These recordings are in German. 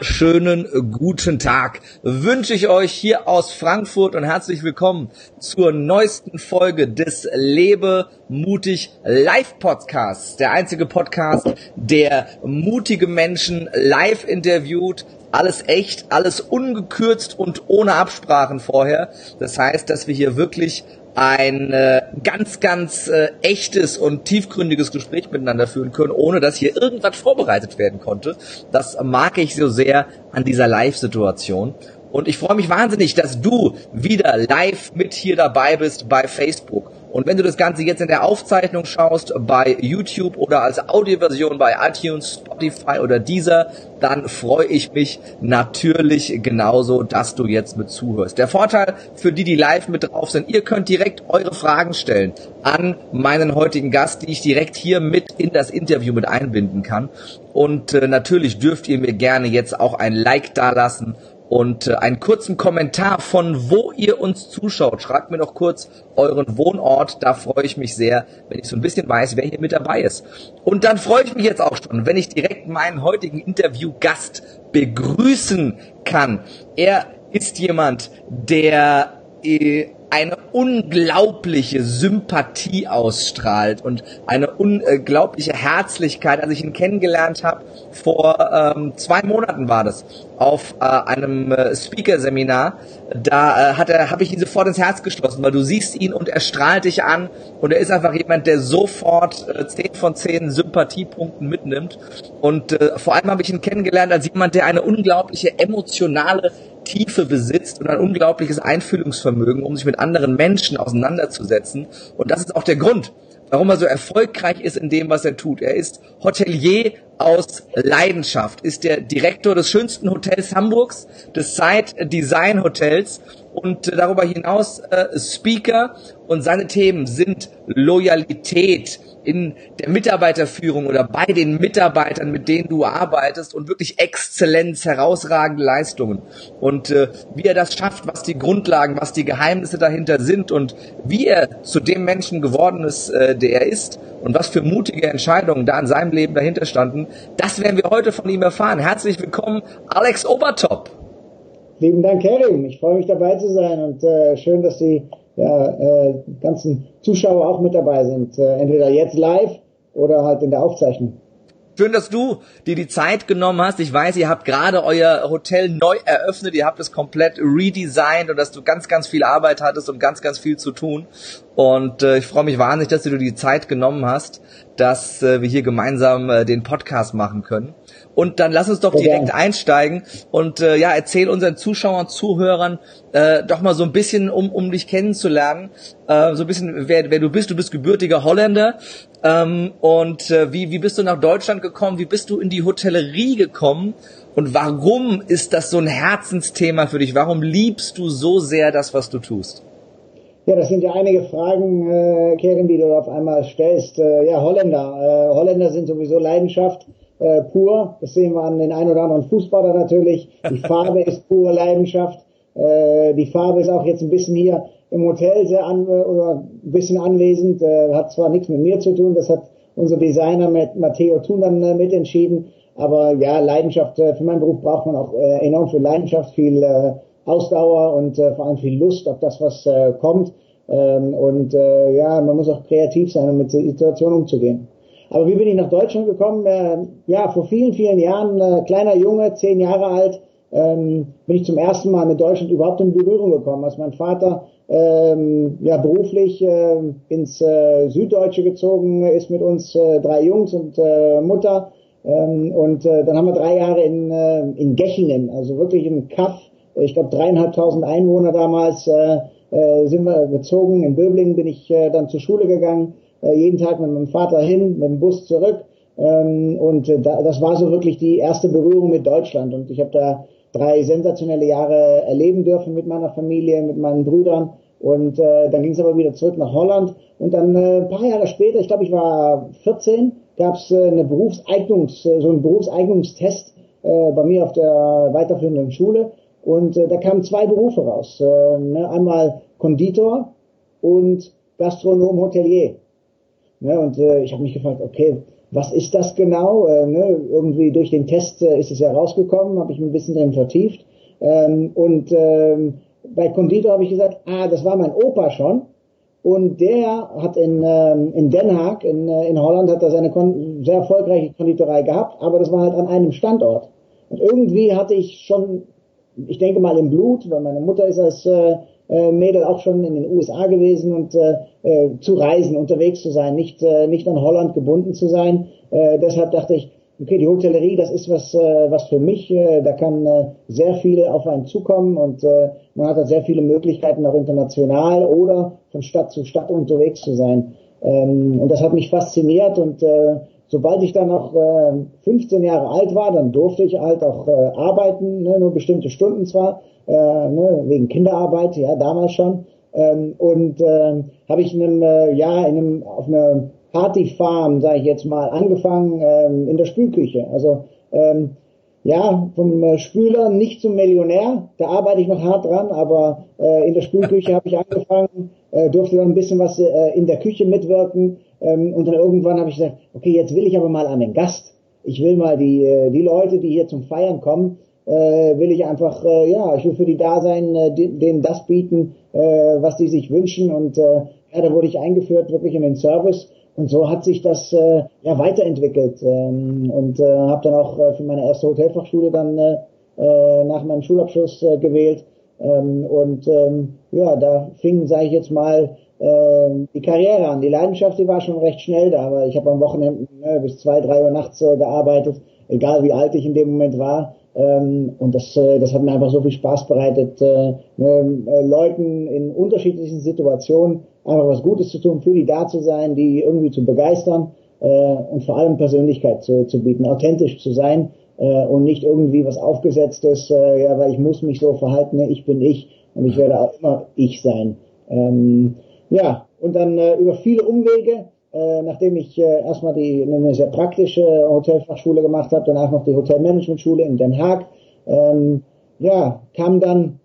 Schönen guten Tag wünsche ich euch hier aus Frankfurt und herzlich willkommen zur neuesten Folge des Lebe mutig Live Podcasts. Der einzige Podcast, der mutige Menschen live interviewt. Alles echt, alles ungekürzt und ohne Absprachen vorher. Das heißt, dass wir hier wirklich ein äh, ganz, ganz äh, echtes und tiefgründiges Gespräch miteinander führen können, ohne dass hier irgendwas vorbereitet werden konnte. Das mag ich so sehr an dieser Live-Situation. Und ich freue mich wahnsinnig, dass du wieder live mit hier dabei bist bei Facebook. Und wenn du das Ganze jetzt in der Aufzeichnung schaust, bei YouTube oder als Audioversion bei iTunes, Spotify oder Deezer, dann freue ich mich natürlich genauso, dass du jetzt mit zuhörst. Der Vorteil für die, die live mit drauf sind, ihr könnt direkt eure Fragen stellen an meinen heutigen Gast, die ich direkt hier mit in das Interview mit einbinden kann. Und äh, natürlich dürft ihr mir gerne jetzt auch ein Like dalassen und äh, einen kurzen Kommentar von wo ihr uns zuschaut. Schreibt mir doch kurz euren Wohnort, da freue ich mich sehr, wenn ich so ein bisschen weiß, wer hier mit dabei ist. Und dann freue ich mich jetzt auch schon, wenn ich direkt meinen heutigen Interviewgast begrüßen kann. Er ist jemand, der äh, eine unglaubliche Sympathie ausstrahlt und eine unglaubliche Herzlichkeit. Als ich ihn kennengelernt habe, vor ähm, zwei Monaten war das, auf äh, einem äh, Speaker-Seminar, da äh, hat er, habe ich ihn sofort ins Herz geschlossen, weil du siehst ihn und er strahlt dich an und er ist einfach jemand, der sofort äh, 10 von 10 Sympathiepunkten mitnimmt. Und äh, vor allem habe ich ihn kennengelernt als jemand, der eine unglaubliche emotionale Tiefe besitzt und ein unglaubliches Einfühlungsvermögen, um sich mit anderen Menschen auseinanderzusetzen. Und das ist auch der Grund, warum er so erfolgreich ist in dem, was er tut. Er ist Hotelier aus Leidenschaft, ist der Direktor des schönsten Hotels Hamburgs, des Side Design Hotels und darüber hinaus äh, Speaker und seine Themen sind Loyalität, in der Mitarbeiterführung oder bei den Mitarbeitern, mit denen du arbeitest und wirklich Exzellenz, herausragende Leistungen. Und äh, wie er das schafft, was die Grundlagen, was die Geheimnisse dahinter sind und wie er zu dem Menschen geworden ist, äh, der er ist und was für mutige Entscheidungen da in seinem Leben dahinter standen, das werden wir heute von ihm erfahren. Herzlich willkommen, Alex Obertop. Lieben Dank, Kerim. Ich freue mich dabei zu sein und äh, schön, dass Sie ja, äh, ganzen Zuschauer auch mit dabei sind. Äh, entweder jetzt live oder halt in der Aufzeichnung. Schön, dass du dir die Zeit genommen hast. Ich weiß, ihr habt gerade euer Hotel neu eröffnet, ihr habt es komplett redesigned und dass du ganz, ganz viel Arbeit hattest und ganz, ganz viel zu tun. Und äh, ich freue mich wahnsinnig, dass du dir die Zeit genommen hast, dass äh, wir hier gemeinsam äh, den Podcast machen können. Und dann lass uns doch direkt einsteigen und äh, ja, erzähl unseren Zuschauern, Zuhörern äh, doch mal so ein bisschen, um, um dich kennenzulernen, äh, so ein bisschen, wer, wer du bist. Du bist gebürtiger Holländer. Ähm, und äh, wie, wie bist du nach Deutschland gekommen? Wie bist du in die Hotellerie gekommen? Und warum ist das so ein Herzensthema für dich? Warum liebst du so sehr das, was du tust? Ja, das sind ja einige Fragen, äh, Keren, die du auf einmal stellst. Äh, ja, Holländer. Äh, Holländer sind sowieso Leidenschaft äh, pur. Das sehen wir an den ein oder anderen Fußballer natürlich. Die Farbe ist pure Leidenschaft. Äh, die Farbe ist auch jetzt ein bisschen hier im Hotel sehr an, oder ein bisschen anwesend. Äh, hat zwar nichts mit mir zu tun, das hat unser Designer mit Matteo Thun dann äh, mitentschieden. Aber ja, Leidenschaft, äh, für meinen Beruf braucht man auch äh, enorm viel Leidenschaft, viel äh, Ausdauer und äh, vor allem viel Lust auf das, was äh, kommt. Ähm, und äh, ja, man muss auch kreativ sein, um mit der Situation umzugehen. Aber wie bin ich nach Deutschland gekommen? Äh, ja, vor vielen, vielen Jahren, äh, kleiner Junge, zehn Jahre alt, ähm, bin ich zum ersten Mal mit Deutschland überhaupt in Berührung gekommen, als mein Vater ähm, ja beruflich äh, ins äh, Süddeutsche gezogen ist mit uns äh, drei Jungs und äh, Mutter. Ähm, und äh, dann haben wir drei Jahre in, äh, in Gechingen, also wirklich im Kaff, ich glaube dreieinhalbtausend Einwohner damals, äh, äh, sind wir gezogen. In Böblingen bin ich äh, dann zur Schule gegangen äh, jeden Tag mit meinem Vater hin, mit dem Bus zurück. Ähm, und äh, da, das war so wirklich die erste Berührung mit Deutschland. Und ich habe da drei sensationelle Jahre erleben dürfen mit meiner Familie, mit meinen Brüdern. Und äh, dann ging es aber wieder zurück nach Holland. Und dann äh, ein paar Jahre später, ich glaube, ich war 14, gab es äh, eine Berufseignungs, äh, so einen Berufseignungstest äh, bei mir auf der weiterführenden Schule. Und äh, da kamen zwei Berufe raus. Äh, ne? Einmal Konditor und Gastronom Hotelier. Ne, und äh, ich habe mich gefragt, okay, was ist das genau? Äh, ne? Irgendwie durch den Test äh, ist es ja rausgekommen, habe ich ein bisschen drin vertieft. Ähm, und ähm, bei Konditor habe ich gesagt, ah, das war mein Opa schon. Und der hat in, ähm, in Den Haag, in, äh, in Holland, hat er seine Kon sehr erfolgreiche Konditorei gehabt, aber das war halt an einem Standort. Und irgendwie hatte ich schon, ich denke mal im Blut, weil meine Mutter ist als äh, äh, Mädel auch schon in den USA gewesen und äh, äh, zu reisen, unterwegs zu sein, nicht, äh, nicht an Holland gebunden zu sein. Äh, deshalb dachte ich, okay, die Hotellerie, das ist was, äh, was für mich, äh, da kann äh, sehr viel auf einen zukommen und äh, man hat halt sehr viele Möglichkeiten auch international oder von Stadt zu Stadt unterwegs zu sein. Ähm, und das hat mich fasziniert und äh, sobald ich dann noch äh, 15 Jahre alt war, dann durfte ich halt auch äh, arbeiten, ne, nur bestimmte Stunden zwar, äh, ne, wegen Kinderarbeit, ja, damals schon. Ähm, und äh, habe ich in einem, äh, ja, in einem, auf einer Partyfarm, sage ich jetzt mal, angefangen ähm, in der Spülküche. Also ähm, ja, vom äh, Spüler nicht zum Millionär, da arbeite ich noch hart dran, aber äh, in der Spülküche habe ich angefangen, äh, durfte dann ein bisschen was äh, in der Küche mitwirken ähm, und dann irgendwann habe ich gesagt, okay, jetzt will ich aber mal an den Gast. Ich will mal die, äh, die Leute, die hier zum Feiern kommen, äh, will ich einfach, äh, ja, ich will für die da sein, äh, denen das bieten, äh, was die sich wünschen. Und äh, ja, da wurde ich eingeführt wirklich in den Service. Und so hat sich das äh, ja weiterentwickelt. Ähm, und äh, habe dann auch äh, für meine erste Hotelfachschule dann äh, äh, nach meinem Schulabschluss äh, gewählt. Ähm, und ähm, ja, da fing, sage ich jetzt mal, die Karriere an. Die Leidenschaft, die war schon recht schnell da, aber ich habe am Wochenende ne, bis zwei, drei Uhr nachts äh, gearbeitet, egal wie alt ich in dem Moment war. Ähm, und das, äh, das hat mir einfach so viel Spaß bereitet, äh, ne, äh, Leuten in unterschiedlichen Situationen einfach was Gutes zu tun, für die da zu sein, die irgendwie zu begeistern äh, und vor allem Persönlichkeit zu, zu bieten, authentisch zu sein äh, und nicht irgendwie was aufgesetztes, ja, weil ich muss mich so verhalten, ne, ich bin ich und ich werde auch immer ich sein. Ähm, ja, und dann äh, über viele Umwege, äh, nachdem ich äh, erstmal die eine sehr praktische Hotelfachschule gemacht habe, danach noch die Hotelmanagementschule in Den Haag, ähm, ja, kam dann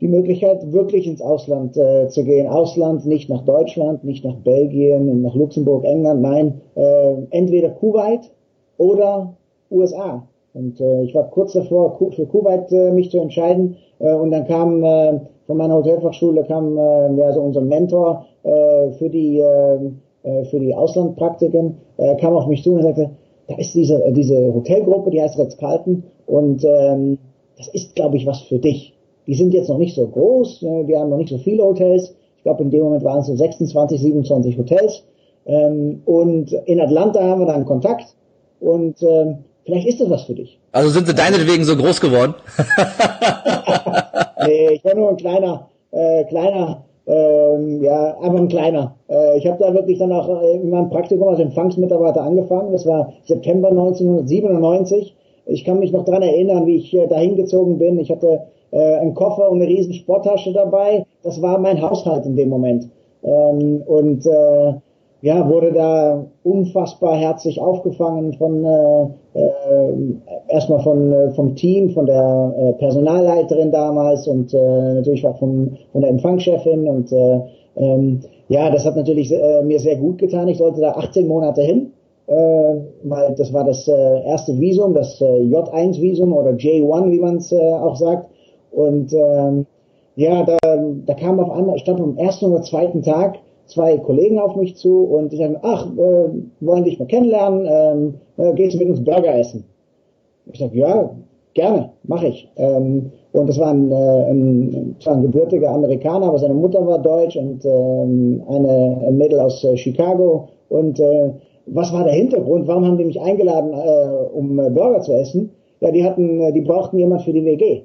die Möglichkeit, wirklich ins Ausland äh, zu gehen. Ausland, nicht nach Deutschland, nicht nach Belgien, nach Luxemburg, England, nein, äh, entweder Kuwait oder USA. Und äh, ich war kurz davor, für Kuwait äh, mich zu entscheiden. Äh, und dann kam äh, von meiner Hotelfachschule kam äh, ja, so unser Mentor äh, für die äh, äh, für die Auslandpraktiken, äh, kam auf mich zu und sagte, da ist diese diese Hotelgruppe, die heißt Ritz-Carlton und ähm, das ist, glaube ich, was für dich. Die sind jetzt noch nicht so groß, äh, wir haben noch nicht so viele Hotels. Ich glaube, in dem Moment waren es so 26, 27 Hotels. Ähm, und in Atlanta haben wir dann Kontakt und ähm, vielleicht ist das was für dich. Also sind sie deinetwegen so groß geworden? nee, ich war nur ein kleiner, äh, kleiner, ähm, ja, einfach ein kleiner. Äh, ich habe da wirklich dann auch äh, in meinem Praktikum als Empfangsmitarbeiter angefangen. Das war September 1997. Ich kann mich noch dran erinnern, wie ich äh, da hingezogen bin. Ich hatte äh, einen Koffer und eine riesen Sporttasche dabei. Das war mein Haushalt in dem Moment. Ähm, und äh, ja, wurde da unfassbar herzlich aufgefangen von äh, äh, erstmal von äh, vom Team, von der äh, Personalleiterin damals und äh, natürlich auch vom, von der Empfangschefin und äh, ähm, ja, das hat natürlich äh, mir sehr gut getan. Ich sollte da 18 Monate hin, äh, weil das war das äh, erste Visum, das äh, J1-Visum oder J1, wie man es äh, auch sagt. Und ähm, ja, da, da kam auf einmal, ich glaube am ersten oder zweiten Tag, zwei Kollegen auf mich zu und die sagen, ach, äh, wollen dich mal kennenlernen, ähm, äh, gehst du mit uns Burger essen? Ich sage, ja, gerne, mache ich. Ähm, und das war ein, äh, ein, zwar ein gebürtiger Amerikaner, aber seine Mutter war deutsch und ähm, eine ein Mädel aus äh, Chicago. Und äh, was war der Hintergrund? Warum haben die mich eingeladen, äh, um äh, Burger zu essen? Ja, die hatten, äh, die brauchten jemand für die WG.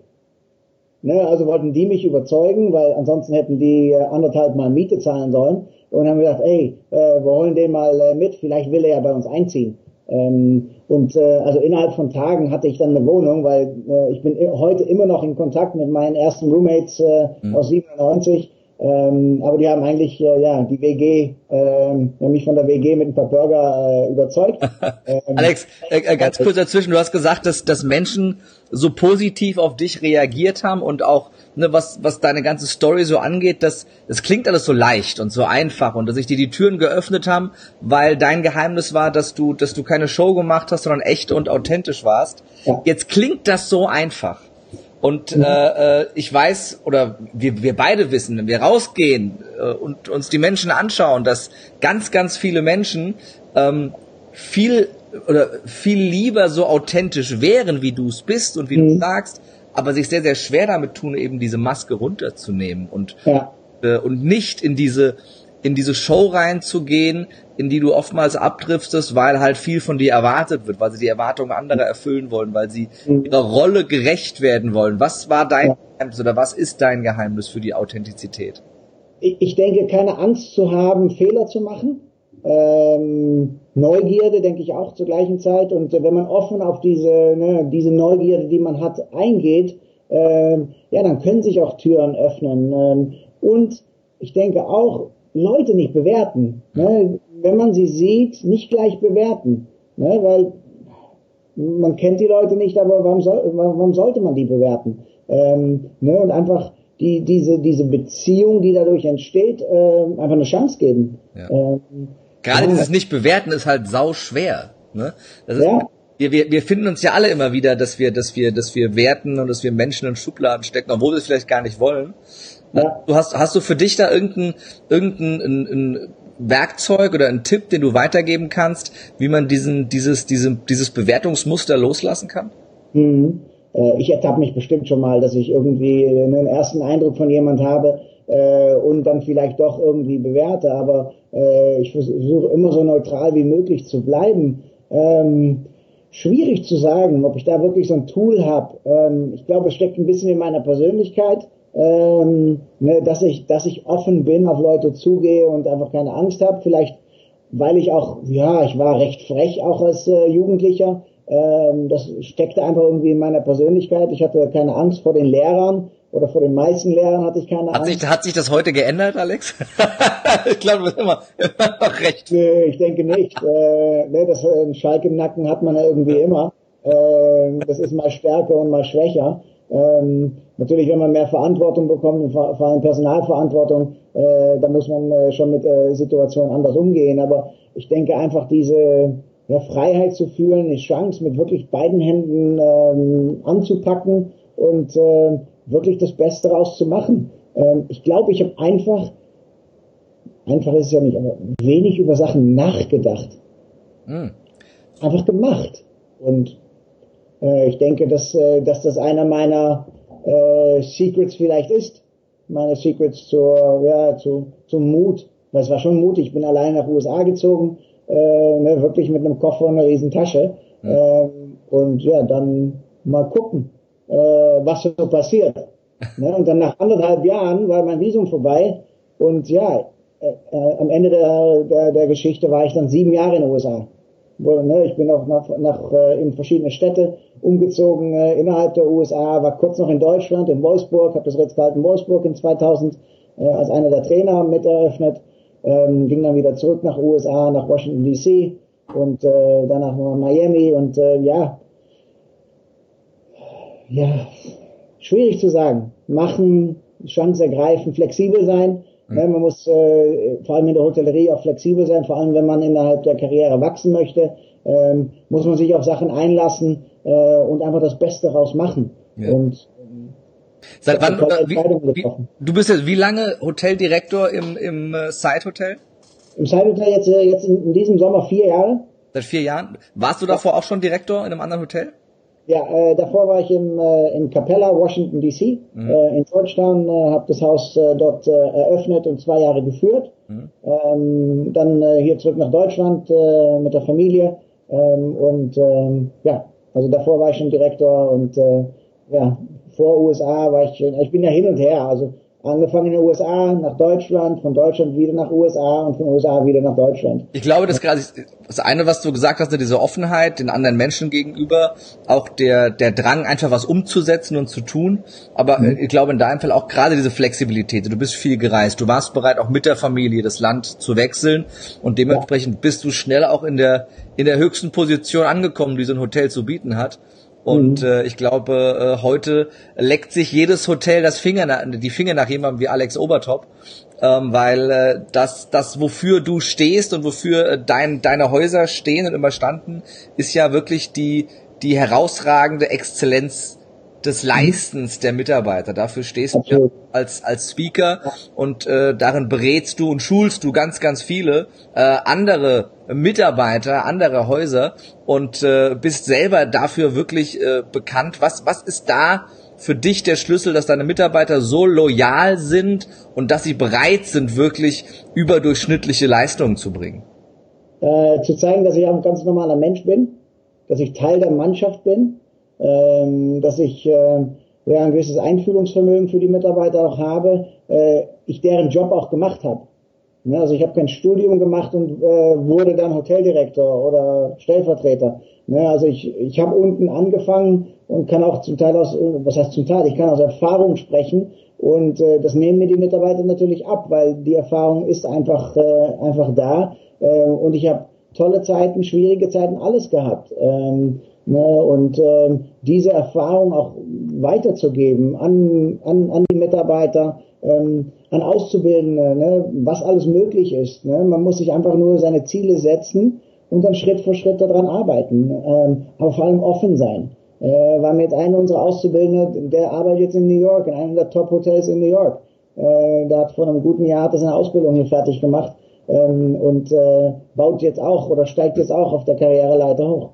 Ne, also wollten die mich überzeugen, weil ansonsten hätten die äh, anderthalb Mal Miete zahlen sollen. Und haben gesagt, ey, äh, wir holen den mal äh, mit, vielleicht will er ja bei uns einziehen. Ähm, und äh, also innerhalb von Tagen hatte ich dann eine Wohnung, weil äh, ich bin heute immer noch in Kontakt mit meinen ersten Roommates äh, mhm. aus 97. Ähm, aber die haben eigentlich äh, ja die WG, ähm, mich von der WG mit ein paar Burger äh, überzeugt. Ähm, Alex, äh, äh, ganz kurz dazwischen, du hast gesagt, dass, dass Menschen so positiv auf dich reagiert haben und auch ne, was, was deine ganze Story so angeht, das, das klingt alles so leicht und so einfach und dass sich dir die Türen geöffnet haben, weil dein Geheimnis war, dass du, dass du keine Show gemacht hast, sondern echt und authentisch warst. Ja. Jetzt klingt das so einfach. Und mhm. äh, ich weiß, oder wir, wir beide wissen, wenn wir rausgehen äh, und uns die Menschen anschauen, dass ganz, ganz viele Menschen ähm, viel oder viel lieber so authentisch wären, wie du es bist und wie mhm. du sagst, aber sich sehr, sehr schwer damit tun, eben diese Maske runterzunehmen und, ja. äh, und nicht in diese, in diese Show reinzugehen, in die du oftmals abdriftest, weil halt viel von dir erwartet wird, weil sie die Erwartungen anderer erfüllen wollen, weil sie mhm. ihrer Rolle gerecht werden wollen. Was war dein ja. Geheimnis oder was ist dein Geheimnis für die Authentizität? Ich denke, keine Angst zu haben, Fehler zu machen. Ähm, Neugierde, denke ich auch zur gleichen Zeit. Und wenn man offen auf diese, ne, diese Neugierde, die man hat, eingeht, ähm, ja, dann können sich auch Türen öffnen. Ähm, und ich denke auch, Leute nicht bewerten. Ne? Wenn man sie sieht, nicht gleich bewerten. Ne? Weil man kennt die Leute nicht, aber warum, soll, warum sollte man die bewerten? Ähm, ne? Und einfach die, diese, diese Beziehung, die dadurch entsteht, äh, einfach eine Chance geben. Ja. Ähm, Gerade dieses Nicht-Bewerten ist halt sau schwer. Ne? Das ist, ja. wir, wir, wir finden uns ja alle immer wieder, dass wir, dass wir, dass wir werten und dass wir Menschen in Schubladen stecken, obwohl wir es vielleicht gar nicht wollen. Ja. Du hast, hast du für dich da irgendein, irgendein ein, ein Werkzeug oder einen Tipp, den du weitergeben kannst, wie man diesen, dieses, diese, dieses Bewertungsmuster loslassen kann? Mhm. Äh, ich ertappe mich bestimmt schon mal, dass ich irgendwie einen ersten Eindruck von jemand habe, äh, und dann vielleicht doch irgendwie bewerte. Aber äh, ich versuche immer so neutral wie möglich zu bleiben. Ähm, schwierig zu sagen, ob ich da wirklich so ein Tool habe. Ähm, ich glaube, es steckt ein bisschen in meiner Persönlichkeit, ähm, ne, dass ich, dass ich offen bin, auf Leute zugehe und einfach keine Angst habe. Vielleicht, weil ich auch, ja, ich war recht frech auch als äh, Jugendlicher. Ähm, das steckte einfach irgendwie in meiner Persönlichkeit. Ich hatte keine Angst vor den Lehrern oder vor den meisten Lehrern hatte ich keine hat Angst. Sich, hat sich das heute geändert, Alex? ich glaube, du bist immer, immer noch recht. Nee, ich denke nicht. äh, nee, das äh, Schalk im Nacken hat man ja irgendwie immer. Äh, das ist mal stärker und mal schwächer. Ähm, natürlich, wenn man mehr Verantwortung bekommt, vor allem Personalverantwortung, äh, da muss man äh, schon mit äh, Situationen anders umgehen. Aber ich denke einfach diese ja, Freiheit zu fühlen, die Chance mit wirklich beiden Händen ähm, anzupacken und äh, wirklich das Beste daraus zu machen. Ähm, ich glaube, ich habe einfach, einfach ist es ja nicht, aber wenig über Sachen nachgedacht. Mhm. Einfach gemacht. Und äh, ich denke, dass, äh, dass das einer meiner äh, Secrets vielleicht ist. Meine Secrets zur, ja, zu, zum Mut. Weil es war schon mutig. Ich bin allein nach USA gezogen, äh, ne, wirklich mit einem Koffer und einer riesen Tasche. Mhm. Ähm, und ja, dann mal gucken äh, was so passiert. Ne? Und dann nach anderthalb Jahren war mein Visum vorbei und ja, äh, äh, am Ende der, der, der Geschichte war ich dann sieben Jahre in den USA. Ne, ich bin auch nach, nach äh, in verschiedene Städte umgezogen äh, innerhalb der USA, war kurz noch in Deutschland, in Wolfsburg, habe das Ritz-Carlton Wolfsburg in 2000 äh, als einer der Trainer mit eröffnet, ähm, ging dann wieder zurück nach USA, nach Washington DC und äh, danach nach Miami und äh, ja, ja, schwierig zu sagen. Machen, Chance ergreifen, flexibel sein. Mhm. Ja, man muss äh, vor allem in der Hotellerie auch flexibel sein, vor allem wenn man innerhalb der Karriere wachsen möchte, ähm, muss man sich auf Sachen einlassen äh, und einfach das Beste daraus machen. Ja. Und Seit wann, wie, wie, du bist jetzt wie lange Hoteldirektor im, im äh, Side Hotel? Im Side Hotel jetzt, äh, jetzt in, in diesem Sommer vier Jahre. Seit vier Jahren? Warst du davor auch schon Direktor in einem anderen Hotel? Ja, äh, davor war ich im, äh, in Capella, Washington DC, mhm. äh, in Georgetown, äh, habe das Haus äh, dort äh, eröffnet und zwei Jahre geführt. Mhm. Ähm, dann äh, hier zurück nach Deutschland äh, mit der Familie ähm, und ähm, ja, also davor war ich schon Direktor und äh, ja, vor USA war ich, ich bin ja hin und her, also Angefangen in den USA, nach Deutschland, von Deutschland wieder nach USA und von USA wieder nach Deutschland. Ich glaube, das gerade das eine, was du gesagt hast, diese Offenheit den anderen Menschen gegenüber, auch der der Drang, einfach was umzusetzen und zu tun. Aber mhm. ich glaube in deinem Fall auch gerade diese Flexibilität. Du bist viel gereist, du warst bereit, auch mit der Familie das Land zu wechseln und dementsprechend ja. bist du schnell auch in der in der höchsten Position angekommen, die so ein Hotel zu bieten hat. Und mhm. äh, ich glaube, äh, heute leckt sich jedes Hotel das Finger nach, die Finger nach jemandem wie Alex Obertop, ähm, weil äh, das, das, wofür du stehst und wofür äh, dein, deine Häuser stehen und immer standen, ist ja wirklich die, die herausragende Exzellenz des Leistens der Mitarbeiter. Dafür stehst du als, als Speaker und äh, darin berätst du und schulst du ganz, ganz viele äh, andere Mitarbeiter, andere Häuser und äh, bist selber dafür wirklich äh, bekannt. Was, was ist da für dich der Schlüssel, dass deine Mitarbeiter so loyal sind und dass sie bereit sind, wirklich überdurchschnittliche Leistungen zu bringen? Äh, zu zeigen, dass ich auch ein ganz normaler Mensch bin, dass ich Teil der Mannschaft bin, ähm, dass ich äh, ja, ein gewisses Einfühlungsvermögen für die Mitarbeiter auch habe, äh, ich deren Job auch gemacht habe. Ne, also ich habe kein Studium gemacht und äh, wurde dann Hoteldirektor oder Stellvertreter. Ne, also ich, ich habe unten angefangen und kann auch zum Teil aus, was heißt zum Teil, ich kann aus Erfahrung sprechen und äh, das nehmen mir die Mitarbeiter natürlich ab, weil die Erfahrung ist einfach, äh, einfach da äh, und ich habe tolle Zeiten, schwierige Zeiten, alles gehabt. Ähm, Ne, und äh, diese Erfahrung auch weiterzugeben an, an, an die Mitarbeiter, ähm, an Auszubildende, ne, was alles möglich ist. Ne? Man muss sich einfach nur seine Ziele setzen und dann Schritt für Schritt daran arbeiten, ähm, aber vor allem offen sein. Äh, weil mit einem unserer Auszubildenden, der arbeitet jetzt in New York, in einem der Top-Hotels in New York. Äh, der hat vor einem guten Jahr hat seine Ausbildung hier fertig gemacht ähm, und äh, baut jetzt auch oder steigt jetzt auch auf der Karriereleiter hoch.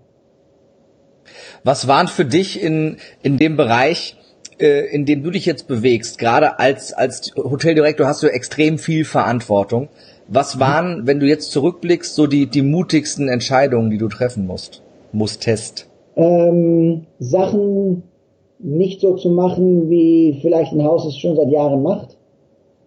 Was waren für dich in, in dem Bereich, äh, in dem du dich jetzt bewegst, gerade als, als Hoteldirektor hast du extrem viel Verantwortung. Was waren, wenn du jetzt zurückblickst, so die, die mutigsten Entscheidungen, die du treffen musst, musstest? Ähm, Sachen nicht so zu machen, wie vielleicht ein Haus es schon seit Jahren macht.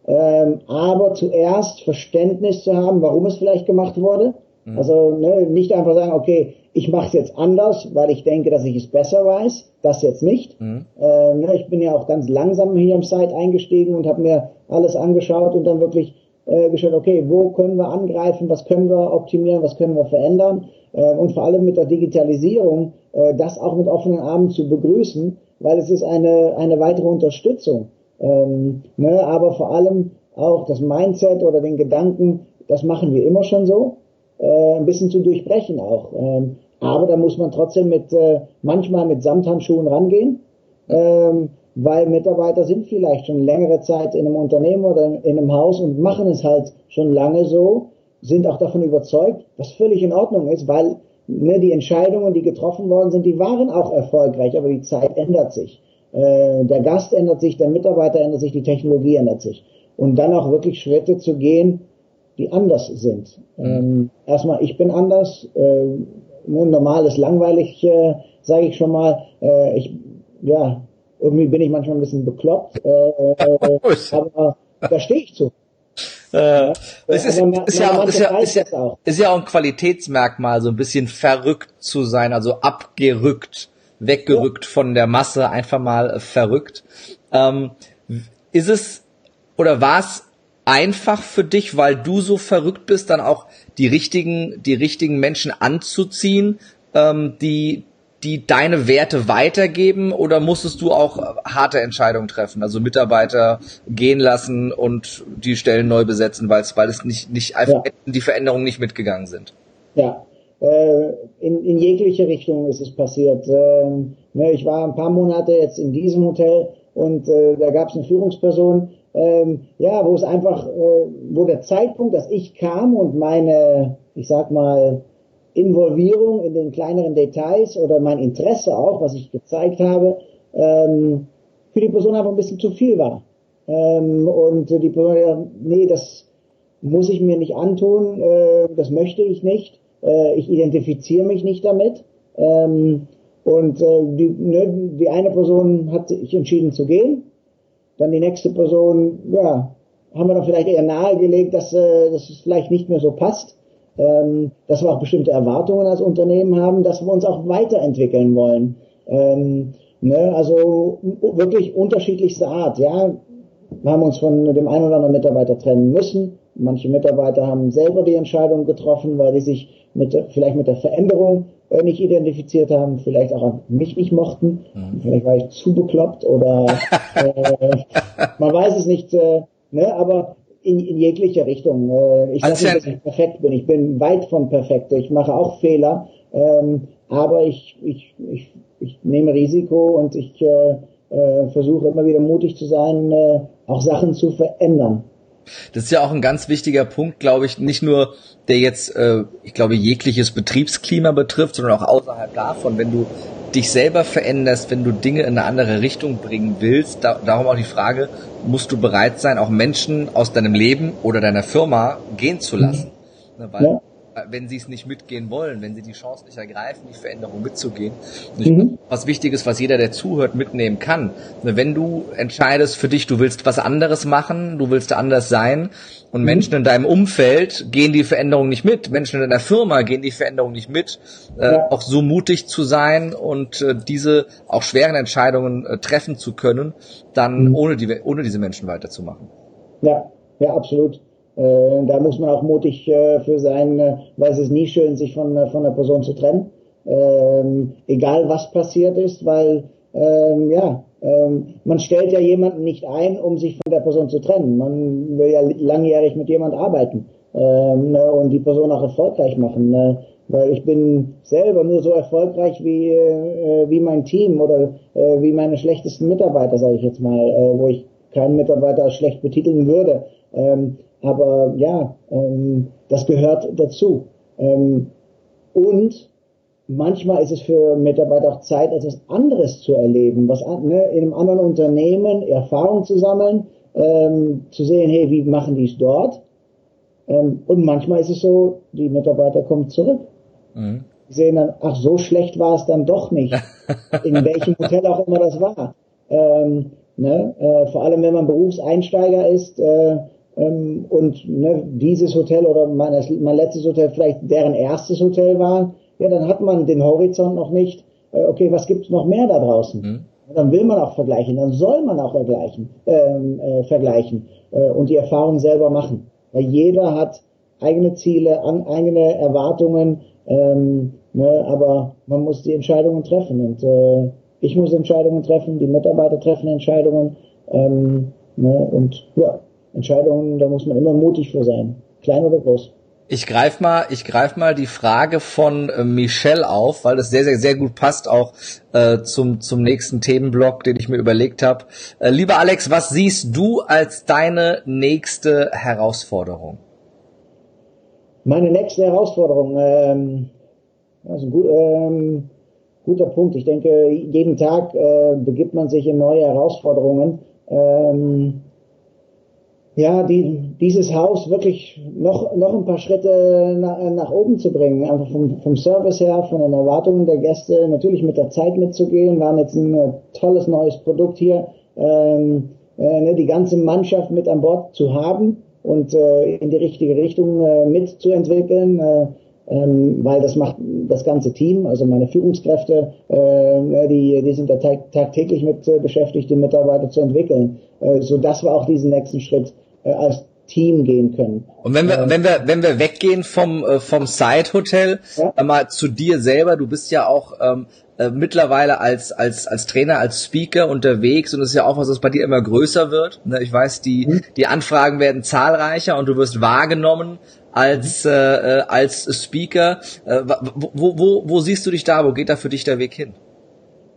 Ähm, aber zuerst Verständnis zu haben, warum es vielleicht gemacht wurde. Mhm. Also ne, nicht einfach sagen, okay, ich mache es jetzt anders, weil ich denke, dass ich es besser weiß. Das jetzt nicht. Mhm. Äh, ich bin ja auch ganz langsam hier im Site eingestiegen und habe mir alles angeschaut und dann wirklich äh, geschaut, okay, wo können wir angreifen, was können wir optimieren, was können wir verändern äh, und vor allem mit der Digitalisierung äh, das auch mit offenen Armen zu begrüßen, weil es ist eine, eine weitere Unterstützung. Ähm, ne, aber vor allem auch das Mindset oder den Gedanken, das machen wir immer schon so äh, ein bisschen zu durchbrechen auch. Ähm, aber da muss man trotzdem mit äh, manchmal mit Samthandschuhen rangehen, ähm, weil Mitarbeiter sind vielleicht schon längere Zeit in einem Unternehmen oder in einem Haus und machen es halt schon lange so, sind auch davon überzeugt, was völlig in Ordnung ist, weil ne, die Entscheidungen, die getroffen worden sind, die waren auch erfolgreich, aber die Zeit ändert sich. Äh, der Gast ändert sich, der Mitarbeiter ändert sich, die Technologie ändert sich. Und dann auch wirklich Schritte zu gehen, die anders sind. Mhm. Ähm, erstmal, ich bin anders. Äh, ne, normal ist langweilig, äh, sage ich schon mal. Äh, ich, ja, irgendwie bin ich manchmal ein bisschen bekloppt, äh, äh, aber da stehe ich zu. Äh, es ist, man, ist, ja, ist, ja, ist, ja, ist ja auch ein Qualitätsmerkmal, so ein bisschen verrückt zu sein, also abgerückt, weggerückt ja. von der Masse, einfach mal verrückt. Ähm, ist es oder war es einfach für dich, weil du so verrückt bist, dann auch die richtigen, die richtigen Menschen anzuziehen, ähm, die, die deine Werte weitergeben oder musstest du auch harte Entscheidungen treffen, also Mitarbeiter gehen lassen und die Stellen neu besetzen, weil es, weil es nicht, nicht einfach ja. die Veränderungen nicht mitgegangen sind? Ja, äh, in, in jegliche Richtung ist es passiert. Ähm, ne, ich war ein paar Monate jetzt in diesem Hotel und äh, da gab es eine Führungsperson, ähm, ja, wo es einfach, äh, wo der Zeitpunkt, dass ich kam und meine, ich sag mal, Involvierung in den kleineren Details oder mein Interesse auch, was ich gezeigt habe, ähm, für die Person einfach ein bisschen zu viel war. Ähm, und die Person, ja, nee, das muss ich mir nicht antun, äh, das möchte ich nicht, äh, ich identifiziere mich nicht damit. Ähm, und äh, die, ne, die eine Person hat sich entschieden zu gehen, dann die nächste Person, ja, haben wir dann vielleicht eher nahegelegt, dass, äh, dass es vielleicht nicht mehr so passt, ähm, dass wir auch bestimmte Erwartungen als Unternehmen haben, dass wir uns auch weiterentwickeln wollen. Ähm, ne, also wirklich unterschiedlichste Art, ja. Wir haben uns von dem einen oder anderen Mitarbeiter trennen müssen. Manche Mitarbeiter haben selber die Entscheidung getroffen, weil die sich mit, vielleicht mit der Veränderung äh, nicht identifiziert haben, vielleicht auch mich nicht mochten, mhm. vielleicht war ich zu bekloppt oder äh, man weiß es nicht, äh, ne, aber in, in jeglicher Richtung. Äh, ich also sage nicht, dass ich perfekt bin, ich bin weit von perfekt, ich mache auch Fehler, ähm, aber ich, ich, ich, ich nehme Risiko und ich äh, äh, versuche immer wieder mutig zu sein, äh, auch Sachen zu verändern. Das ist ja auch ein ganz wichtiger Punkt, glaube ich, nicht nur der jetzt, äh, ich glaube, jegliches Betriebsklima betrifft, sondern auch außerhalb davon, wenn du dich selber veränderst, wenn du Dinge in eine andere Richtung bringen willst. Da, darum auch die Frage, musst du bereit sein, auch Menschen aus deinem Leben oder deiner Firma gehen zu lassen? Mhm. Weil ja. Äh, wenn sie es nicht mitgehen wollen, wenn sie die Chance nicht ergreifen, die Veränderung mitzugehen. Mhm. Was wichtig ist, was jeder, der zuhört, mitnehmen kann. Wenn du entscheidest für dich, du willst was anderes machen, du willst anders sein und mhm. Menschen in deinem Umfeld gehen die Veränderung nicht mit, Menschen in deiner Firma gehen die Veränderung nicht mit, äh, ja. auch so mutig zu sein und äh, diese auch schweren Entscheidungen äh, treffen zu können, dann mhm. ohne, die, ohne diese Menschen weiterzumachen. Ja, ja, absolut. Äh, da muss man auch mutig äh, für sein, äh, weil es ist nie schön, sich von, äh, von einer Person zu trennen. Ähm, egal was passiert ist, weil ähm, ja, ähm, man stellt ja jemanden nicht ein, um sich von der Person zu trennen. Man will ja langjährig mit jemand arbeiten ähm, ne, und die Person auch erfolgreich machen. Ne? Weil ich bin selber nur so erfolgreich wie, äh, wie mein Team oder äh, wie meine schlechtesten Mitarbeiter, sage ich jetzt mal, äh, wo ich keinen Mitarbeiter schlecht betiteln würde. Ähm, aber ja, ähm, das gehört dazu. Ähm, und manchmal ist es für Mitarbeiter auch Zeit, etwas anderes zu erleben, was ne, in einem anderen Unternehmen Erfahrung zu sammeln, ähm, zu sehen, hey, wie machen die es dort? Ähm, und manchmal ist es so, die Mitarbeiter kommen zurück. Mhm. Sehen dann, ach, so schlecht war es dann doch nicht. in welchem Hotel auch immer das war. Ähm, ne, äh, vor allem, wenn man Berufseinsteiger ist, äh, ähm, und ne, dieses Hotel oder mein, mein letztes Hotel vielleicht deren erstes Hotel war, ja, dann hat man den Horizont noch nicht. Äh, okay, was gibt's noch mehr da draußen? Mhm. Dann will man auch vergleichen, dann soll man auch vergleichen, ähm, äh, vergleichen äh, und die Erfahrung selber machen. Weil jeder hat eigene Ziele, an, eigene Erwartungen, ähm, ne, aber man muss die Entscheidungen treffen und äh, ich muss Entscheidungen treffen, die Mitarbeiter treffen Entscheidungen ähm, ne, und ja, Entscheidungen, da muss man immer mutig für sein, klein oder groß. Ich greif mal, ich greif mal die Frage von äh, Michelle auf, weil das sehr, sehr, sehr gut passt auch äh, zum zum nächsten Themenblock, den ich mir überlegt habe. Äh, lieber Alex, was siehst du als deine nächste Herausforderung? Meine nächste Herausforderung, ähm, also gut, ähm, guter Punkt. Ich denke, jeden Tag äh, begibt man sich in neue Herausforderungen. Ähm, ja, die, dieses Haus wirklich noch, noch ein paar Schritte nach, nach oben zu bringen. Einfach vom, vom Service her, von den Erwartungen der Gäste, natürlich mit der Zeit mitzugehen. Wir haben jetzt ein äh, tolles neues Produkt hier, ähm, äh, ne, die ganze Mannschaft mit an Bord zu haben und äh, in die richtige Richtung äh, mitzuentwickeln. Äh, ähm, weil das macht das ganze Team, also meine Führungskräfte, äh, die, die sind da tag tagtäglich mit äh, beschäftigt, die Mitarbeiter zu entwickeln, äh, so dass wir auch diesen nächsten Schritt äh, als Team gehen können. Und wenn wir, ähm, wenn wir, wenn wir weggehen vom, äh, vom Side Hotel, ja? mal zu dir selber, du bist ja auch ähm, äh, mittlerweile als, als, als Trainer, als Speaker unterwegs und es ist ja auch was, was bei dir immer größer wird. Ne? Ich weiß, die, mhm. die Anfragen werden zahlreicher und du wirst wahrgenommen als, mhm. äh, als Speaker. Äh, wo, wo, wo siehst du dich da? Wo geht da für dich der Weg hin?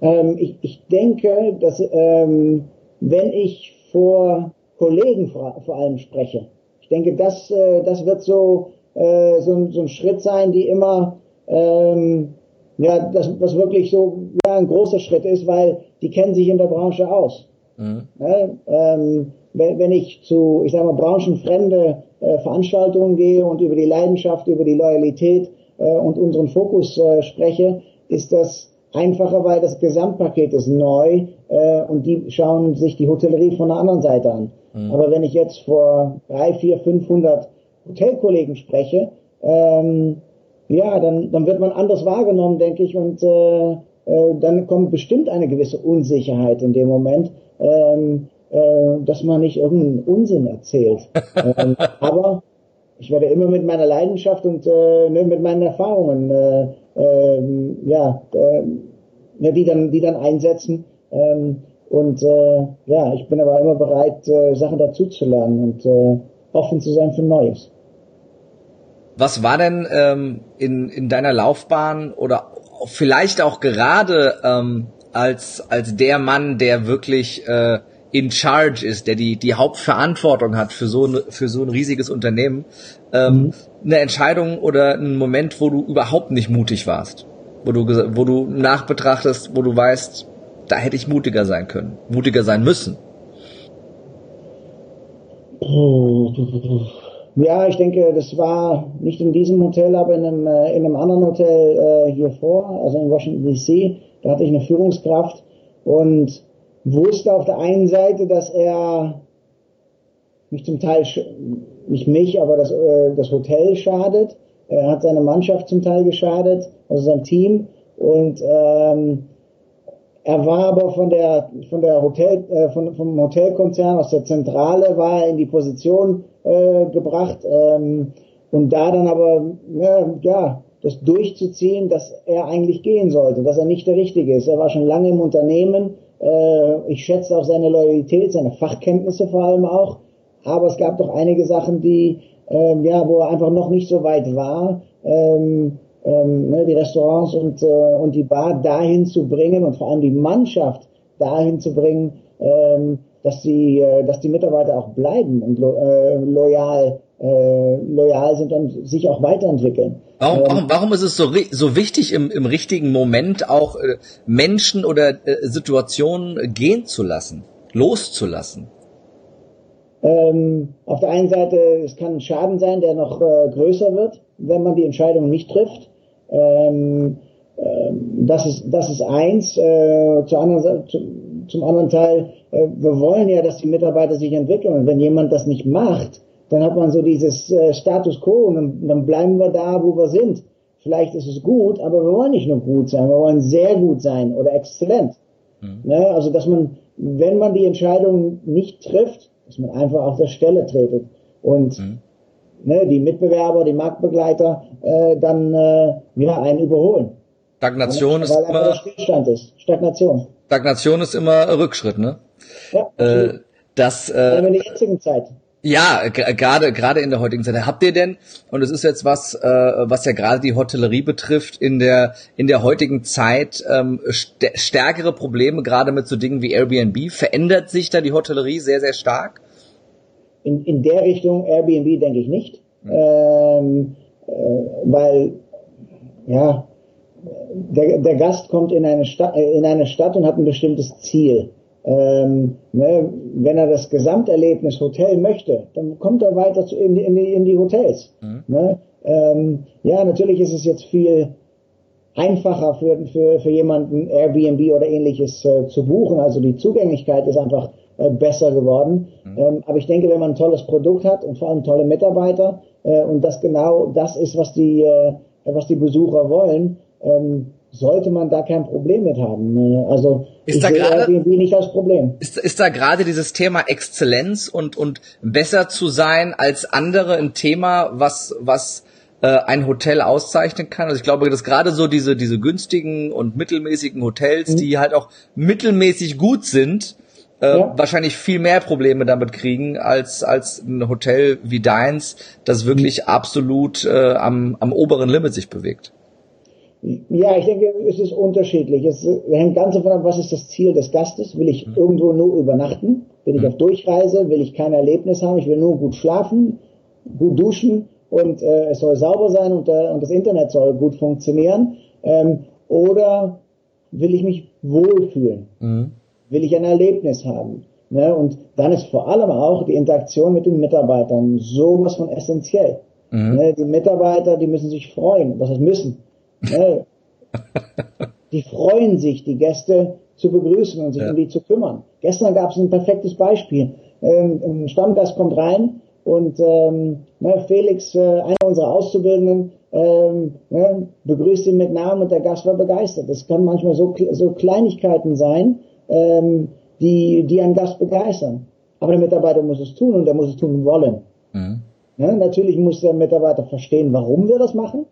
Ähm, ich, ich denke, dass ähm, wenn ich vor Kollegen vor, vor allem spreche. Ich denke, das, äh, das wird so, äh, so, so ein Schritt sein, die immer, ähm, ja, das, was wirklich so ja, ein großer Schritt ist, weil die kennen sich in der Branche aus. Mhm. Ne? Ähm, wenn, wenn ich zu, ich sage mal, branchenfremde äh, Veranstaltungen gehe und über die Leidenschaft, über die Loyalität äh, und unseren Fokus äh, spreche, ist das einfacher, weil das Gesamtpaket ist neu äh, und die schauen sich die Hotellerie von der anderen Seite an. Mhm. Aber wenn ich jetzt vor drei, vier, 500 Hotelkollegen spreche, ähm, ja, dann, dann wird man anders wahrgenommen, denke ich, und äh, äh, dann kommt bestimmt eine gewisse Unsicherheit in dem Moment, ähm, äh, dass man nicht irgendeinen Unsinn erzählt. ähm, aber ich werde immer mit meiner Leidenschaft und äh, ne, mit meinen Erfahrungen, äh, äh, ja, äh, die dann, die dann einsetzen. Ähm, und äh, ja, ich bin aber immer bereit, äh, Sachen dazuzulernen und äh, offen zu sein für Neues. Was war denn ähm, in, in deiner Laufbahn oder vielleicht auch gerade ähm, als, als der Mann, der wirklich äh, in charge ist, der die, die Hauptverantwortung hat für so, ein, für so ein riesiges Unternehmen, ähm, mhm. eine Entscheidung oder ein Moment, wo du überhaupt nicht mutig warst? Wo du, wo du nachbetrachtest, wo du weißt, da hätte ich mutiger sein können, mutiger sein müssen. Ja, ich denke, das war nicht in diesem Hotel, aber in einem, äh, in einem anderen Hotel äh, hier vor, also in Washington DC. Da hatte ich eine Führungskraft und wusste auf der einen Seite, dass er mich zum Teil, nicht mich, aber das, äh, das Hotel schadet. Er hat seine Mannschaft zum Teil geschadet, also sein Team. Und ähm, er war aber von der von der Hotel äh, von, vom Hotelkonzern aus der Zentrale war er in die Position äh, gebracht ähm, und da dann aber ne, ja das durchzuziehen, dass er eigentlich gehen sollte, dass er nicht der Richtige ist. Er war schon lange im Unternehmen. Äh, ich schätze auch seine Loyalität, seine Fachkenntnisse vor allem auch. Aber es gab doch einige Sachen, die äh, ja, wo er einfach noch nicht so weit war. Ähm, ähm, ne, die Restaurants und, äh, und die Bar dahin zu bringen und vor allem die Mannschaft dahin zu bringen, ähm, dass die, äh, dass die Mitarbeiter auch bleiben und lo äh, loyal, äh, loyal sind und sich auch weiterentwickeln. Warum, ähm, warum, warum ist es so, so wichtig, im, im richtigen Moment auch äh, Menschen oder äh, Situationen gehen zu lassen, loszulassen? Ähm, auf der einen Seite, es kann ein Schaden sein, der noch äh, größer wird, wenn man die Entscheidung nicht trifft. Ähm, ähm, das ist das ist eins. Äh, zur anderen, zu, zum anderen Teil, äh, wir wollen ja, dass die Mitarbeiter sich entwickeln. Und wenn jemand das nicht macht, dann hat man so dieses äh, Status quo und dann, dann bleiben wir da, wo wir sind. Vielleicht ist es gut, aber wir wollen nicht nur gut sein, wir wollen sehr gut sein oder exzellent. Mhm. Ne? Also dass man, wenn man die Entscheidung nicht trifft, dass man einfach auf der Stelle tretet. Und mhm ne, die Mitbewerber, die Marktbegleiter äh, dann äh, ja, einen überholen. Stagnation ist weil immer Stillstand ist. Stagnation. Stagnation ist immer Rückschritt, ne? Ja. Äh, das äh, in der jetzigen Zeit. Ja, gerade gerade in der heutigen Zeit. Habt ihr denn und es ist jetzt was, äh, was ja gerade die Hotellerie betrifft in der in der heutigen Zeit ähm, st stärkere Probleme gerade mit so Dingen wie Airbnb. Verändert sich da die Hotellerie sehr sehr stark? in, in der Richtung Airbnb denke ich nicht, ähm, äh, weil ja der, der Gast kommt in eine Stadt äh, in eine Stadt und hat ein bestimmtes Ziel. Ähm, ne, wenn er das Gesamterlebnis Hotel möchte, dann kommt er weiter zu, in, in, die, in die Hotels. Mhm. Ne? Ähm, ja, natürlich ist es jetzt viel einfacher für, für, für jemanden Airbnb oder ähnliches äh, zu buchen. Also die Zugänglichkeit ist einfach äh, besser geworden. Mhm. Ähm, aber ich denke, wenn man ein tolles Produkt hat und vor allem tolle Mitarbeiter äh, und das genau das ist, was die, äh, was die Besucher wollen, ähm, sollte man da kein Problem mit haben. Äh, also ist ich da grade, nicht das Problem. Ist, ist da gerade dieses Thema Exzellenz und, und besser zu sein als andere ein Thema, was, was äh, ein Hotel auszeichnen kann. Also ich glaube, dass gerade so diese, diese günstigen und mittelmäßigen Hotels, mhm. die halt auch mittelmäßig gut sind, äh, ja. wahrscheinlich viel mehr Probleme damit kriegen als als ein Hotel wie deins, das wirklich mhm. absolut äh, am, am oberen Limit sich bewegt. Ja, ich denke, es ist unterschiedlich. Es hängt ganz davon ab, was ist das Ziel des Gastes? Will ich mhm. irgendwo nur übernachten? Will ich mhm. auf Durchreise? Will ich kein Erlebnis haben? Ich will nur gut schlafen, gut duschen und äh, es soll sauber sein und, äh, und das Internet soll gut funktionieren. Ähm, oder will ich mich wohlfühlen? Mhm will ich ein Erlebnis haben. Ne? Und dann ist vor allem auch die Interaktion mit den Mitarbeitern sowas von essentiell. Mhm. Ne? Die Mitarbeiter, die müssen sich freuen. Was heißt müssen? Ne? die freuen sich, die Gäste, zu begrüßen und sich ja. um die zu kümmern. Gestern gab es ein perfektes Beispiel. Ähm, ein Stammgast kommt rein und ähm, ne, Felix, äh, einer unserer Auszubildenden, ähm, ne, begrüßt ihn mit Namen und der Gast war begeistert. Das kann manchmal so, so Kleinigkeiten sein, ähm, die, die einen Gast begeistern. Aber der Mitarbeiter muss es tun und er muss es tun wollen. Mhm. Ne, natürlich muss der Mitarbeiter verstehen, warum wir das machen,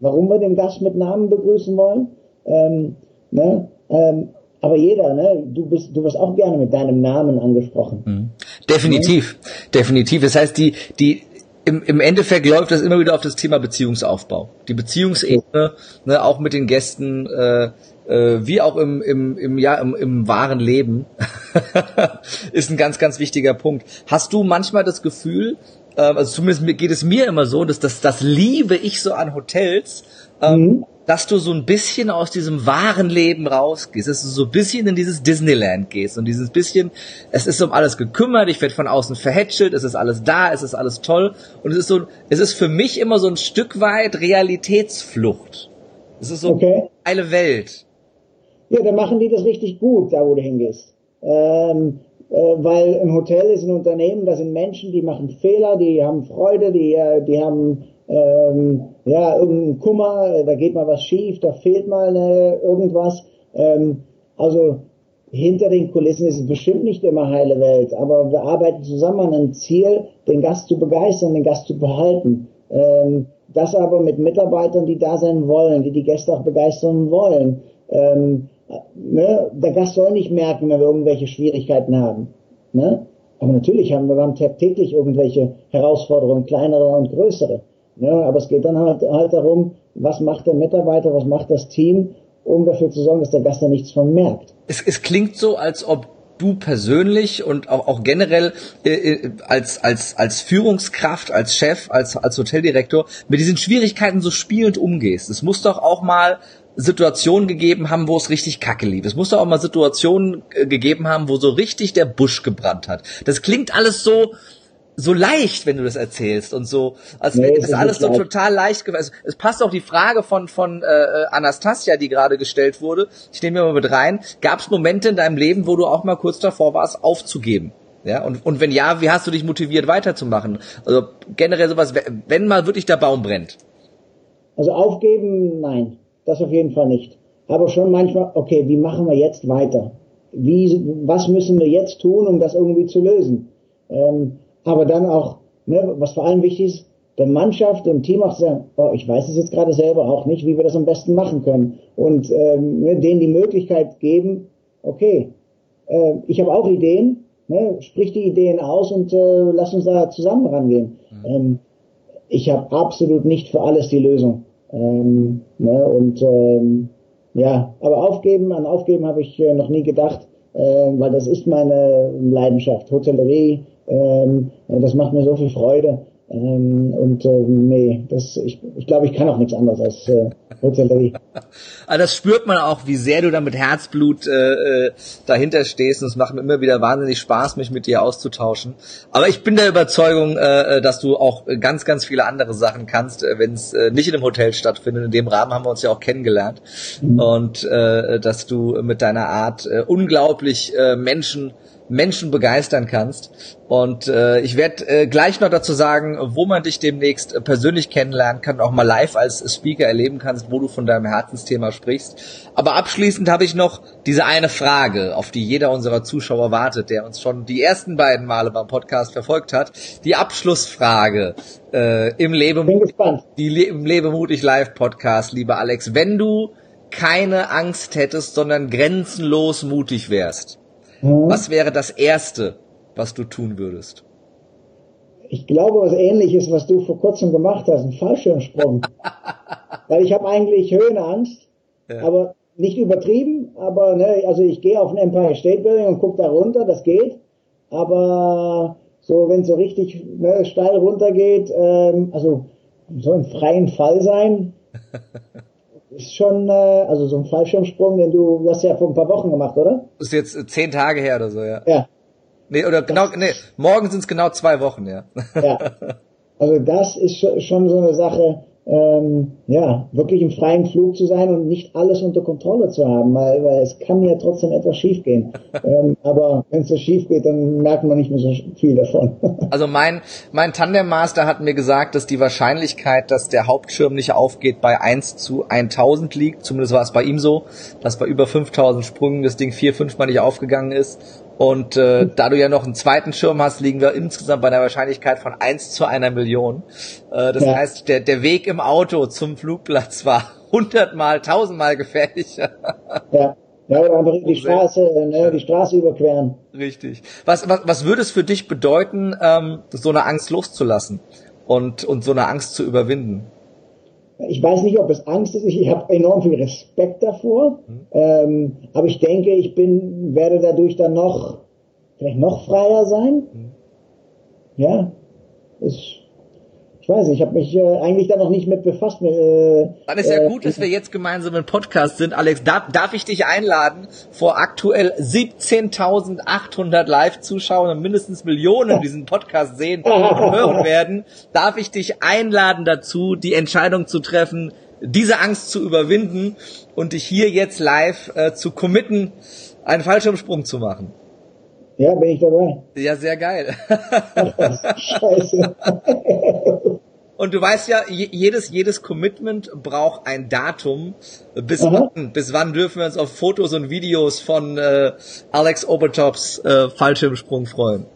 warum wir den Gast mit Namen begrüßen wollen. Ähm, ne, ähm, aber jeder, ne, du bist, du wirst auch gerne mit deinem Namen angesprochen. Mhm. Definitiv, ja? definitiv. Das heißt, die, die, im, Endeffekt läuft das immer wieder auf das Thema Beziehungsaufbau. Die Beziehungsebene, ne, auch mit den Gästen, äh, äh, wie auch im, im, im, ja, im, im wahren Leben, ist ein ganz, ganz wichtiger Punkt. Hast du manchmal das Gefühl, äh, also zumindest geht es mir immer so, dass das, das liebe ich so an Hotels, ähm, mhm dass du so ein bisschen aus diesem wahren Leben rausgehst, dass du so ein bisschen in dieses Disneyland gehst und dieses bisschen, es ist um alles gekümmert, ich werde von außen verhätschelt, es ist alles da, es ist alles toll und es ist so, es ist für mich immer so ein Stück weit Realitätsflucht. Es ist so okay. eine Welt. Ja, dann machen die das richtig gut, da wo du hingehst. Ähm, äh, weil ein Hotel ist ein Unternehmen, da sind Menschen, die machen Fehler, die haben Freude, die, äh, die haben ähm, ja, irgendein Kummer, äh, da geht mal was schief, da fehlt mal äh, irgendwas. Ähm, also hinter den Kulissen ist es bestimmt nicht immer heile Welt, aber wir arbeiten zusammen an einem Ziel, den Gast zu begeistern, den Gast zu behalten. Ähm, das aber mit Mitarbeitern, die da sein wollen, die die Gäste auch begeistern wollen. Ähm, ne? Der Gast soll nicht merken, wenn wir irgendwelche Schwierigkeiten haben. Ne? Aber natürlich haben wir, wir haben täglich irgendwelche Herausforderungen, kleinere und größere. Ja, aber es geht dann halt, halt darum, was macht der Mitarbeiter, was macht das Team, um dafür zu sorgen, dass der Gast da nichts von merkt. Es, es klingt so, als ob du persönlich und auch, auch generell äh, äh, als, als, als Führungskraft, als Chef, als, als Hoteldirektor mit diesen Schwierigkeiten so spielend umgehst. Es muss doch auch mal Situationen gegeben haben, wo es richtig kacke lief. Es muss doch auch mal Situationen äh, gegeben haben, wo so richtig der Busch gebrannt hat. Das klingt alles so, so leicht, wenn du das erzählst und so, als nee, wäre das alles so total leicht gewesen. Also, es passt auch die Frage von von äh, äh, Anastasia, die gerade gestellt wurde. Ich nehme mir mal mit rein. Gab es Momente in deinem Leben, wo du auch mal kurz davor warst, aufzugeben? Ja, und, und wenn ja, wie hast du dich motiviert weiterzumachen? Also generell sowas, wenn mal wirklich der Baum brennt. Also aufgeben, nein, das auf jeden Fall nicht. Aber schon manchmal, okay, wie machen wir jetzt weiter? Wie, was müssen wir jetzt tun, um das irgendwie zu lösen? Ähm, aber dann auch, ne, was vor allem wichtig ist, der Mannschaft, dem Team auch zu sagen, oh, ich weiß es jetzt gerade selber auch nicht, wie wir das am besten machen können. Und ähm, ne, denen die Möglichkeit geben, okay, äh, ich habe auch Ideen, ne, sprich die Ideen aus und äh, lass uns da zusammen rangehen. Mhm. Ähm, ich habe absolut nicht für alles die Lösung. Ähm, ne, und ähm, ja, aber aufgeben, an aufgeben habe ich äh, noch nie gedacht, äh, weil das ist meine Leidenschaft. Hotellerie, ähm, das macht mir so viel Freude. Ähm, und äh, nee, das, ich, ich glaube, ich kann auch nichts anderes als äh, Hotellerie. Aber das spürt man auch, wie sehr du da mit Herzblut äh, äh, dahinter stehst. Und es macht mir immer wieder wahnsinnig Spaß, mich mit dir auszutauschen. Aber ich bin der Überzeugung, äh, äh dass du auch ganz, ganz viele andere Sachen kannst, äh, wenn es äh, nicht in einem Hotel stattfindet. In dem Rahmen haben wir uns ja auch kennengelernt. Mhm. Und äh, dass du mit deiner Art äh, unglaublich äh, Menschen Menschen begeistern kannst. Und äh, ich werde äh, gleich noch dazu sagen, wo man dich demnächst äh, persönlich kennenlernen kann, auch mal live als Speaker erleben kannst, wo du von deinem Herzensthema sprichst. Aber abschließend habe ich noch diese eine Frage, auf die jeder unserer Zuschauer wartet, der uns schon die ersten beiden Male beim Podcast verfolgt hat. Die Abschlussfrage äh, im Lebe die Le im Lebemutig Live Podcast, lieber Alex, wenn du keine Angst hättest, sondern grenzenlos mutig wärst Mhm. Was wäre das Erste, was du tun würdest? Ich glaube, was ähnliches, was du vor kurzem gemacht hast, ein Fallschirmsprung. Weil ich habe eigentlich Höhenangst, ja. aber nicht übertrieben, aber ne, also ich gehe auf ein Empire State Building und gucke da runter, das geht. Aber so, wenn es so richtig ne, steil runtergeht, ähm, also so ein freien Fall sein, ist schon, äh, also so ein Fallschirmsprung, den du, du hast ja vor ein paar Wochen gemacht, oder? Ist jetzt äh, zehn Tage her oder so, ja. Ja. Nee, oder genau, nee, morgen sind es genau zwei Wochen, ja. Ja. Also das ist schon so eine Sache, ähm, ja, wirklich im freien Flug zu sein und nicht alles unter Kontrolle zu haben, weil, weil es kann ja trotzdem etwas schiefgehen. ähm, aber wenn es so schief geht, dann merkt man nicht mehr so viel davon. also mein, mein Tandem-Master hat mir gesagt, dass die Wahrscheinlichkeit, dass der Hauptschirm nicht aufgeht, bei 1 zu 1000 liegt. Zumindest war es bei ihm so, dass bei über 5000 Sprüngen das Ding vier, fünfmal nicht aufgegangen ist. Und äh, da du ja noch einen zweiten Schirm hast, liegen wir insgesamt bei einer Wahrscheinlichkeit von eins zu einer Million. Äh, das ja. heißt, der, der Weg im Auto zum Flugplatz war hundertmal, tausendmal gefährlicher. Ja. Ja, oder einfach die Straße, ne, die Straße überqueren. Richtig. Was, was, was würde es für dich bedeuten, ähm, so eine Angst loszulassen und, und so eine Angst zu überwinden? Ich weiß nicht, ob es Angst ist. Ich habe enorm viel Respekt davor. Mhm. Ähm, aber ich denke, ich bin, werde dadurch dann noch, vielleicht noch freier sein. Mhm. Ja, ist ich weiß nicht, ich habe mich äh, eigentlich da noch nicht mit befasst. Äh, Dann ist ja äh, gut, dass wir jetzt gemeinsam im Podcast sind. Alex, darf, darf ich dich einladen, vor aktuell 17.800 Live-Zuschauern und mindestens Millionen diesen Podcast sehen und hören werden, darf ich dich einladen dazu, die Entscheidung zu treffen, diese Angst zu überwinden und dich hier jetzt live äh, zu committen, einen Fallschirmsprung zu machen. Ja, bin ich dabei. Ja, sehr geil. Scheiße. Und du weißt ja, jedes, jedes Commitment braucht ein Datum. Bis wann, bis wann dürfen wir uns auf Fotos und Videos von äh, Alex Obertops äh, Fallschirmsprung freuen?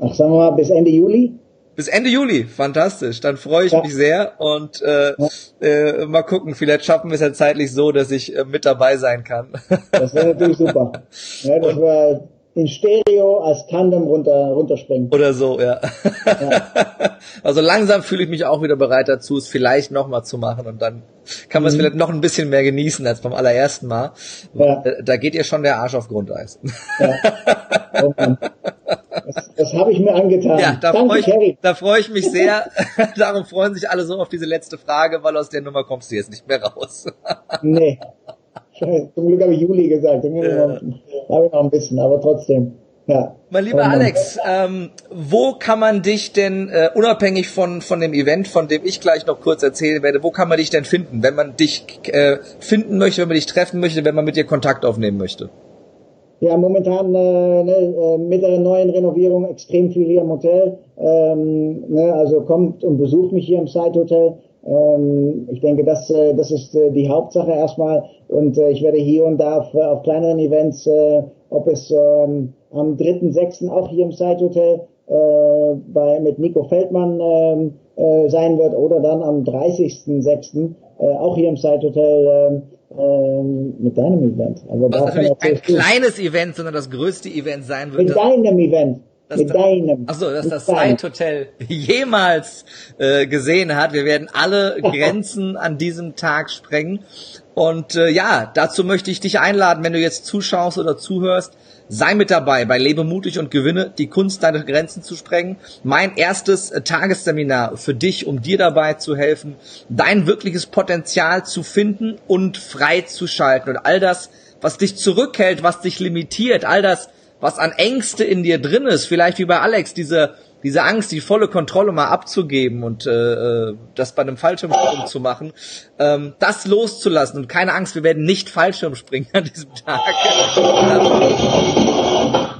Ach, sagen wir mal, bis Ende Juli? Bis Ende Juli, fantastisch. Dann freue ich ja. mich sehr und äh, ja. äh, mal gucken, vielleicht schaffen wir es ja zeitlich so, dass ich äh, mit dabei sein kann. Das wäre natürlich super. Ja, das wäre in Stereo als Tandem runter, runterspringen. Oder so, ja. ja. Also langsam fühle ich mich auch wieder bereit dazu, es vielleicht nochmal zu machen und dann kann man mhm. es vielleicht noch ein bisschen mehr genießen als beim allerersten Mal. Ja. Da geht ihr schon der Arsch auf Grundeis. Ja. Oh das, das habe ich mir angetan. Ja, da freue ich, da freu ich mich sehr. Darum freuen sich alle so auf diese letzte Frage, weil aus der Nummer kommst du jetzt nicht mehr raus. nee. Zum Glück habe ich Juli gesagt. Zum Glück ja. habe ich noch ein bisschen, aber trotzdem. Ja. Mein lieber Alex, ähm, wo kann man dich denn, äh, unabhängig von, von dem Event, von dem ich gleich noch kurz erzählen werde, wo kann man dich denn finden, wenn man dich äh, finden möchte, wenn man dich treffen möchte, wenn man mit dir Kontakt aufnehmen möchte? Ja, momentan äh, ne, äh, mit der neuen Renovierung extrem viel hier im Hotel. Ähm, ne, also kommt und besucht mich hier im Side Hotel. Ähm, ich denke, das, äh, das ist äh, die Hauptsache erstmal. Und äh, ich werde hier und da auf, auf kleineren Events, ob es ähm, am 3.6. auch hier im Side Hotel bei, mit Nico Feldmann ähm, äh, sein wird oder dann am 30.6. Äh, auch hier im Side Hotel mit deinem Event. Also Was natürlich kein kleines Event, sondern das größte Event sein wird. Mit deinem Event dass mit deinem. Achso, dass das Slide Hotel jemals äh, gesehen hat. Wir werden alle Grenzen an diesem Tag sprengen. Und äh, ja, dazu möchte ich dich einladen, wenn du jetzt zuschaust oder zuhörst, sei mit dabei bei Lebe mutig und gewinne die Kunst, deine Grenzen zu sprengen. Mein erstes äh, Tagesseminar für dich, um dir dabei zu helfen, dein wirkliches Potenzial zu finden und freizuschalten. Und all das, was dich zurückhält, was dich limitiert, all das, was an Ängste in dir drin ist, vielleicht wie bei Alex, diese, diese Angst, die volle Kontrolle mal abzugeben und äh, äh, das bei einem Fallschirmsprung zu machen, ähm, das loszulassen und keine Angst, wir werden nicht Fallschirm springen an diesem Tag.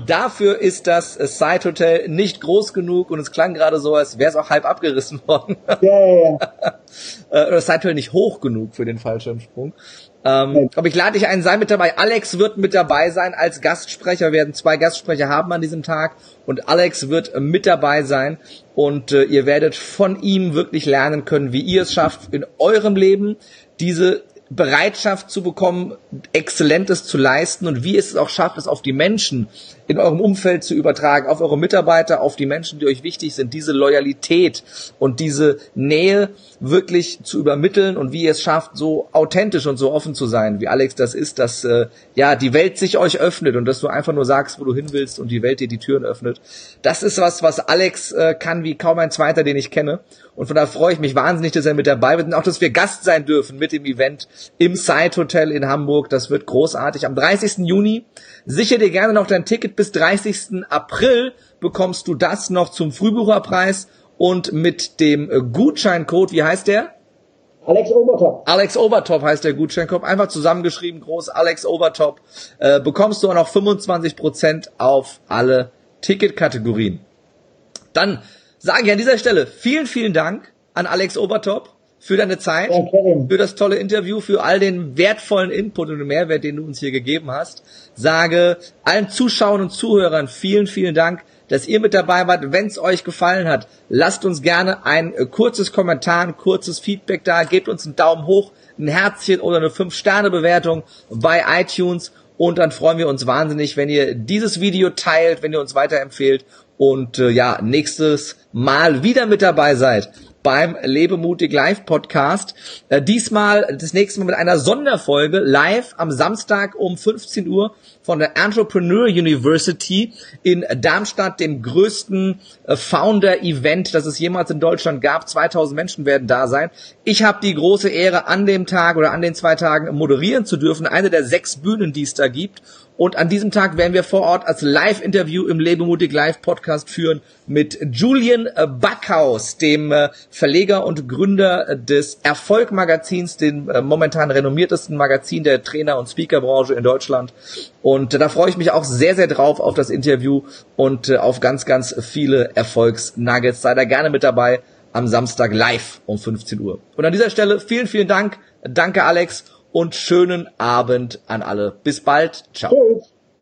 Dafür ist das Side Hotel nicht groß genug und es klang gerade so, als wäre es auch halb abgerissen worden. Ja, ja, ja. Äh, das Side Hotel nicht hoch genug für den Fallschirmsprung. Ähm, aber ich lade dich ein, sei mit dabei. Alex wird mit dabei sein als Gastsprecher. Wir werden zwei Gastsprecher haben an diesem Tag und Alex wird mit dabei sein und äh, ihr werdet von ihm wirklich lernen können, wie ihr es schafft, in eurem Leben diese Bereitschaft zu bekommen, Exzellentes zu leisten und wie es auch schafft, es auf die Menschen in eurem Umfeld zu übertragen, auf eure Mitarbeiter, auf die Menschen, die euch wichtig sind, diese Loyalität und diese Nähe wirklich zu übermitteln und wie ihr es schafft, so authentisch und so offen zu sein, wie Alex das ist, dass äh, ja die Welt sich euch öffnet und dass du einfach nur sagst, wo du hin willst und die Welt dir die Türen öffnet. Das ist was, was Alex äh, kann wie kaum ein zweiter, den ich kenne. Und von daher freue ich mich wahnsinnig, dass er mit dabei wird und auch, dass wir Gast sein dürfen mit dem Event im Side Hotel in Hamburg. Das wird großartig. Am 30. Juni sicher dir gerne noch dein Ticket bis 30. April bekommst du das noch zum Frühbucherpreis und mit dem Gutscheincode, wie heißt der? Alex Obertop. Alex Obertop heißt der Gutscheincode. Einfach zusammengeschrieben, groß Alex Obertop. Äh, bekommst du auch noch 25% auf alle Ticketkategorien. Dann sage ich an dieser Stelle vielen, vielen Dank an Alex Obertop für deine Zeit, ja, für das tolle Interview, für all den wertvollen Input und Mehrwert, den du uns hier gegeben hast. Sage allen Zuschauern und Zuhörern vielen, vielen Dank, dass ihr mit dabei wart. Wenn es euch gefallen hat, lasst uns gerne ein äh, kurzes Kommentar, ein kurzes Feedback da, gebt uns einen Daumen hoch, ein Herzchen oder eine 5-Sterne-Bewertung bei iTunes und dann freuen wir uns wahnsinnig, wenn ihr dieses Video teilt, wenn ihr uns weiterempfehlt und äh, ja, nächstes Mal wieder mit dabei seid beim Lebemutig Live Podcast. Äh, diesmal das nächste Mal mit einer Sonderfolge live am Samstag um 15 Uhr von der Entrepreneur University in Darmstadt, dem größten äh, Founder-Event, das es jemals in Deutschland gab. 2000 Menschen werden da sein. Ich habe die große Ehre, an dem Tag oder an den zwei Tagen moderieren zu dürfen. Eine der sechs Bühnen, die es da gibt. Und an diesem Tag werden wir vor Ort als Live-Interview im Lebemutig Live-Podcast führen mit Julian Backhaus, dem äh, Verleger und Gründer des Erfolg-Magazins, dem äh, momentan renommiertesten Magazin der Trainer- und Speakerbranche in Deutschland. Und äh, da freue ich mich auch sehr, sehr drauf auf das Interview und auf ganz, ganz viele Erfolgsnuggets. Sei da gerne mit dabei am Samstag live um 15 Uhr. Und an dieser Stelle vielen, vielen Dank. Danke, Alex und schönen Abend an alle. Bis bald. Ciao.